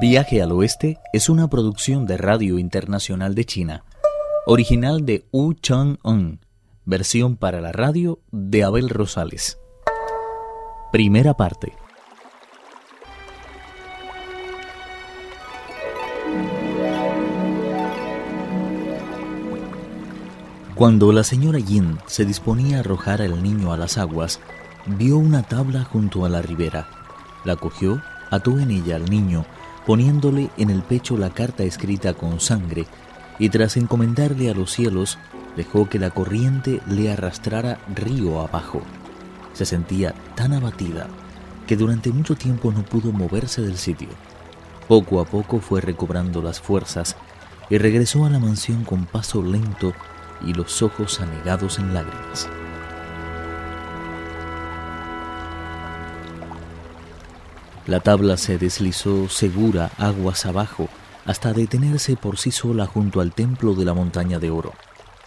Viaje al Oeste es una producción de Radio Internacional de China, original de Wu Chang-un, versión para la radio de Abel Rosales. Primera parte. Cuando la señora Yin se disponía a arrojar al niño a las aguas, vio una tabla junto a la ribera. La cogió, ató en ella al niño, poniéndole en el pecho la carta escrita con sangre, y tras encomendarle a los cielos, dejó que la corriente le arrastrara río abajo. Se sentía tan abatida que durante mucho tiempo no pudo moverse del sitio. Poco a poco fue recobrando las fuerzas y regresó a la mansión con paso lento y los ojos anegados en lágrimas. La tabla se deslizó segura aguas abajo hasta detenerse por sí sola junto al templo de la montaña de oro.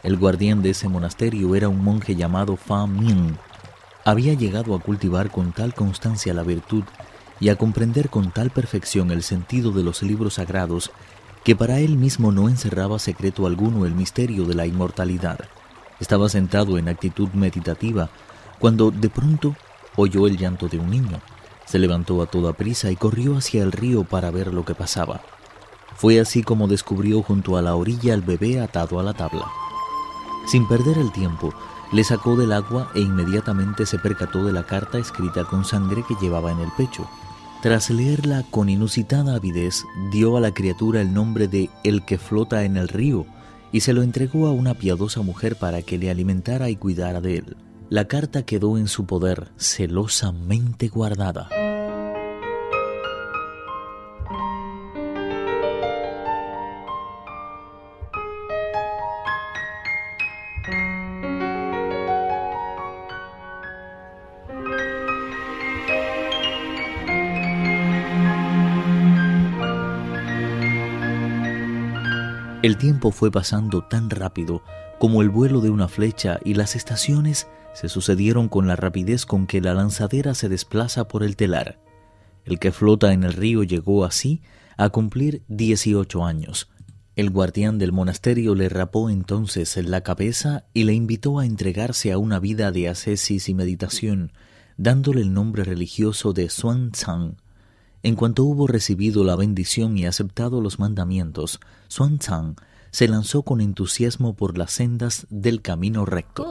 El guardián de ese monasterio era un monje llamado Fa Ming. Había llegado a cultivar con tal constancia la virtud y a comprender con tal perfección el sentido de los libros sagrados que para él mismo no encerraba secreto alguno el misterio de la inmortalidad. Estaba sentado en actitud meditativa cuando de pronto oyó el llanto de un niño. Se levantó a toda prisa y corrió hacia el río para ver lo que pasaba. Fue así como descubrió junto a la orilla al bebé atado a la tabla. Sin perder el tiempo, le sacó del agua e inmediatamente se percató de la carta escrita con sangre que llevaba en el pecho. Tras leerla con inusitada avidez, dio a la criatura el nombre de El que flota en el río y se lo entregó a una piadosa mujer para que le alimentara y cuidara de él. La carta quedó en su poder, celosamente guardada. El tiempo fue pasando tan rápido como el vuelo de una flecha y las estaciones se sucedieron con la rapidez con que la lanzadera se desplaza por el telar. El que flota en el río llegó así a cumplir 18 años. El guardián del monasterio le rapó entonces en la cabeza y le invitó a entregarse a una vida de ascesis y meditación, dándole el nombre religioso de Xuan Tsang, en cuanto hubo recibido la bendición y aceptado los mandamientos, Xuan Tsang se lanzó con entusiasmo por las sendas del camino recto.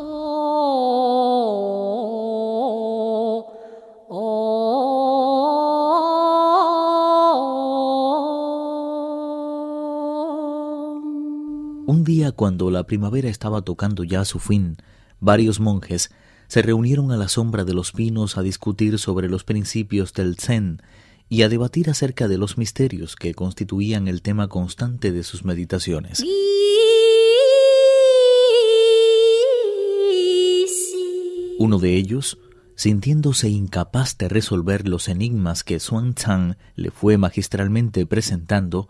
Un día cuando la primavera estaba tocando ya su fin, varios monjes se reunieron a la sombra de los pinos a discutir sobre los principios del Zen y a debatir acerca de los misterios que constituían el tema constante de sus meditaciones. Uno de ellos, sintiéndose incapaz de resolver los enigmas que Xuan Tsang le fue magistralmente presentando,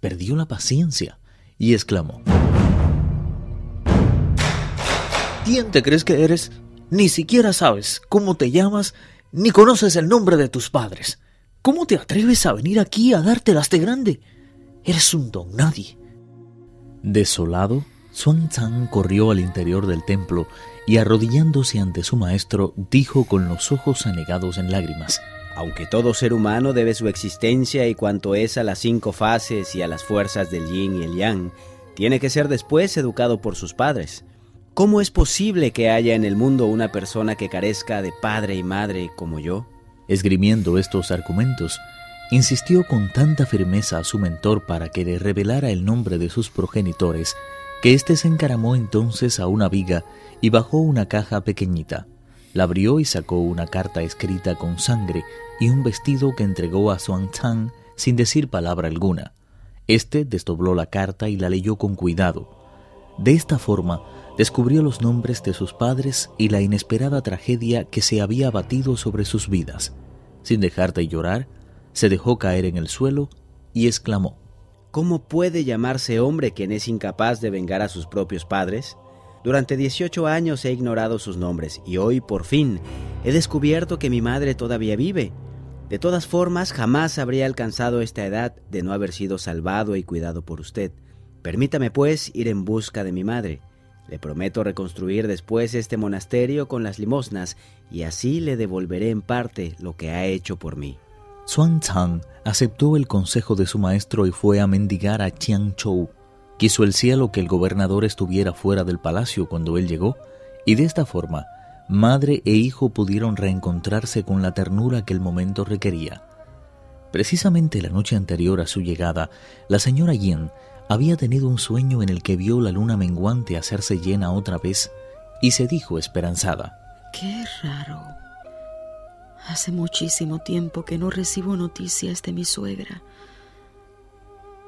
perdió la paciencia y exclamó: ¿Quién te crees que eres? Ni siquiera sabes cómo te llamas, ni conoces el nombre de tus padres. ¿Cómo te atreves a venir aquí a dártelas de grande? Eres un don nadie. Desolado, Xuan Tsang corrió al interior del templo y arrodillándose ante su maestro, dijo con los ojos anegados en lágrimas. Aunque todo ser humano debe su existencia y cuanto es a las cinco fases y a las fuerzas del yin y el yang, tiene que ser después educado por sus padres. ¿Cómo es posible que haya en el mundo una persona que carezca de padre y madre como yo? Esgrimiendo estos argumentos, insistió con tanta firmeza a su mentor para que le revelara el nombre de sus progenitores, que éste se encaramó entonces a una viga y bajó una caja pequeñita. La abrió y sacó una carta escrita con sangre y un vestido que entregó a Xuan Tsang sin decir palabra alguna. Este desdobló la carta y la leyó con cuidado. De esta forma, descubrió los nombres de sus padres y la inesperada tragedia que se había abatido sobre sus vidas. Sin dejar de llorar, se dejó caer en el suelo y exclamó ¿Cómo puede llamarse hombre quien es incapaz de vengar a sus propios padres? Durante 18 años he ignorado sus nombres y hoy, por fin, he descubierto que mi madre todavía vive. De todas formas, jamás habría alcanzado esta edad de no haber sido salvado y cuidado por usted. Permítame, pues, ir en busca de mi madre. Le prometo reconstruir después este monasterio con las limosnas y así le devolveré en parte lo que ha hecho por mí. Xuan Zhang aceptó el consejo de su maestro y fue a mendigar a Chou. Quiso el cielo que el gobernador estuviera fuera del palacio cuando él llegó, y de esta forma, madre e hijo pudieron reencontrarse con la ternura que el momento requería. Precisamente la noche anterior a su llegada, la señora Yin había tenido un sueño en el que vio la luna menguante hacerse llena otra vez y se dijo esperanzada. Qué raro. Hace muchísimo tiempo que no recibo noticias de mi suegra.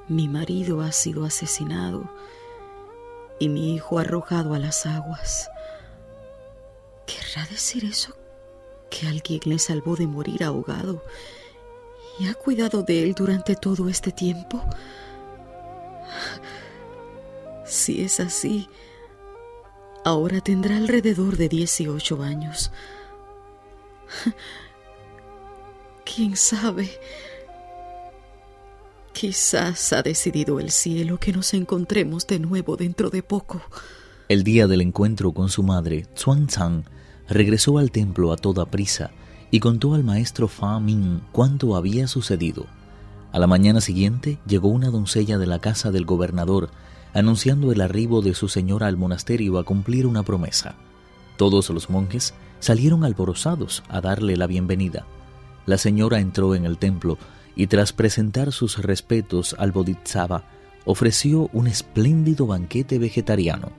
Mi marido ha sido asesinado y mi hijo arrojado a las aguas. ¿Querrá decir eso? Que alguien le salvó de morir ahogado y ha cuidado de él durante todo este tiempo. Si es así, ahora tendrá alrededor de 18 años. ¿Quién sabe? Quizás ha decidido el cielo que nos encontremos de nuevo dentro de poco. El día del encuentro con su madre, Chuan Chang regresó al templo a toda prisa y contó al maestro Fa Ming cuánto había sucedido. A la mañana siguiente llegó una doncella de la casa del gobernador anunciando el arribo de su señora al monasterio a cumplir una promesa. Todos los monjes salieron alborozados a darle la bienvenida. La señora entró en el templo y tras presentar sus respetos al Bodhisattva, ofreció un espléndido banquete vegetariano.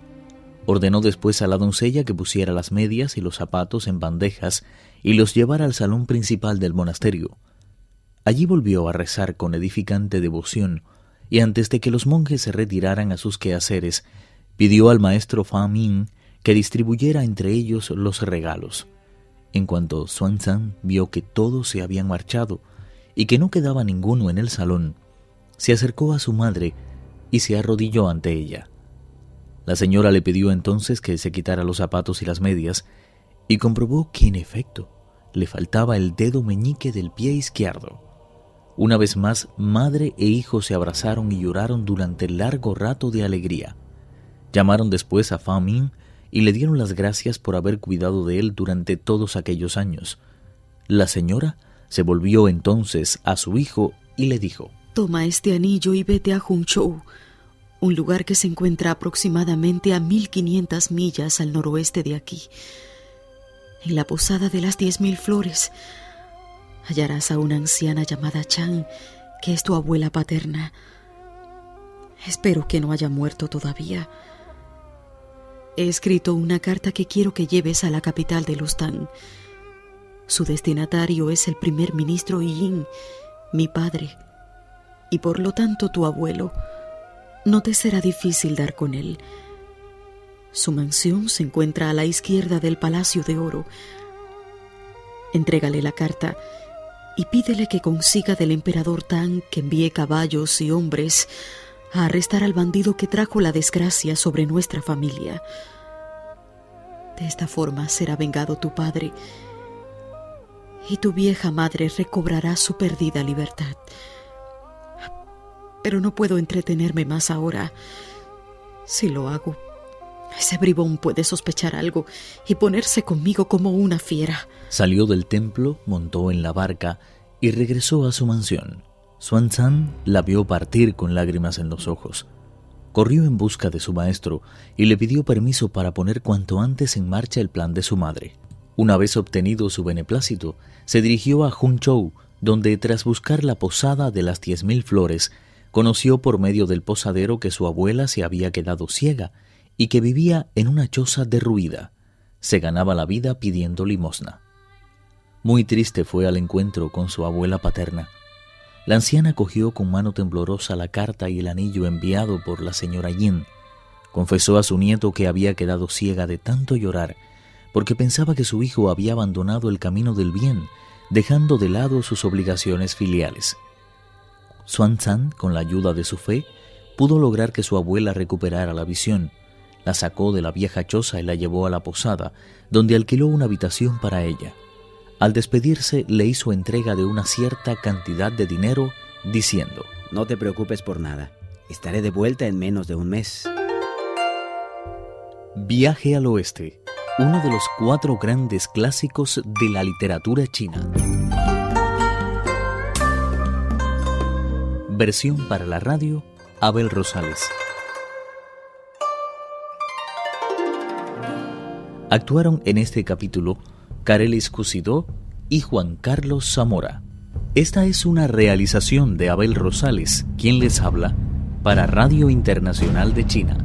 Ordenó después a la doncella que pusiera las medias y los zapatos en bandejas y los llevara al salón principal del monasterio. Allí volvió a rezar con edificante devoción, y antes de que los monjes se retiraran a sus quehaceres, pidió al maestro Fa Ming que distribuyera entre ellos los regalos. En cuanto Xuan Zhan vio que todos se habían marchado y que no quedaba ninguno en el salón, se acercó a su madre y se arrodilló ante ella. La señora le pidió entonces que se quitara los zapatos y las medias y comprobó que en efecto le faltaba el dedo meñique del pie izquierdo. Una vez más, madre e hijo se abrazaron y lloraron durante largo rato de alegría. Llamaron después a Fa Ming y le dieron las gracias por haber cuidado de él durante todos aquellos años. La señora se volvió entonces a su hijo y le dijo, Toma este anillo y vete a Hunchou, un lugar que se encuentra aproximadamente a 1500 millas al noroeste de aquí. En la posada de las diez mil flores hallarás a una anciana llamada Chang, que es tu abuela paterna. Espero que no haya muerto todavía. He escrito una carta que quiero que lleves a la capital de Lustán. Su destinatario es el primer ministro Yin, mi padre, y por lo tanto tu abuelo. No te será difícil dar con él. Su mansión se encuentra a la izquierda del Palacio de Oro. Entrégale la carta y pídele que consiga del emperador Tang que envíe caballos y hombres a arrestar al bandido que trajo la desgracia sobre nuestra familia. De esta forma será vengado tu padre y tu vieja madre recobrará su perdida libertad. Pero no puedo entretenerme más ahora. Si lo hago, ese bribón puede sospechar algo y ponerse conmigo como una fiera. Salió del templo, montó en la barca y regresó a su mansión. Xuan la vio partir con lágrimas en los ojos. Corrió en busca de su maestro y le pidió permiso para poner cuanto antes en marcha el plan de su madre. Una vez obtenido su beneplácito, se dirigió a Hunchou, donde tras buscar la posada de las diez mil flores, conoció por medio del posadero que su abuela se había quedado ciega y que vivía en una choza derruida. Se ganaba la vida pidiendo limosna. Muy triste fue al encuentro con su abuela paterna. La anciana cogió con mano temblorosa la carta y el anillo enviado por la señora Yin. Confesó a su nieto que había quedado ciega de tanto llorar, porque pensaba que su hijo había abandonado el camino del bien, dejando de lado sus obligaciones filiales. Xuan Zan, con la ayuda de su fe, pudo lograr que su abuela recuperara la visión. La sacó de la vieja choza y la llevó a la posada, donde alquiló una habitación para ella. Al despedirse le hizo entrega de una cierta cantidad de dinero, diciendo, No te preocupes por nada, estaré de vuelta en menos de un mes. Viaje al Oeste, uno de los cuatro grandes clásicos de la literatura china. Versión para la radio, Abel Rosales. Actuaron en este capítulo Carelis Cusidó y Juan Carlos Zamora. Esta es una realización de Abel Rosales, quien les habla, para Radio Internacional de China.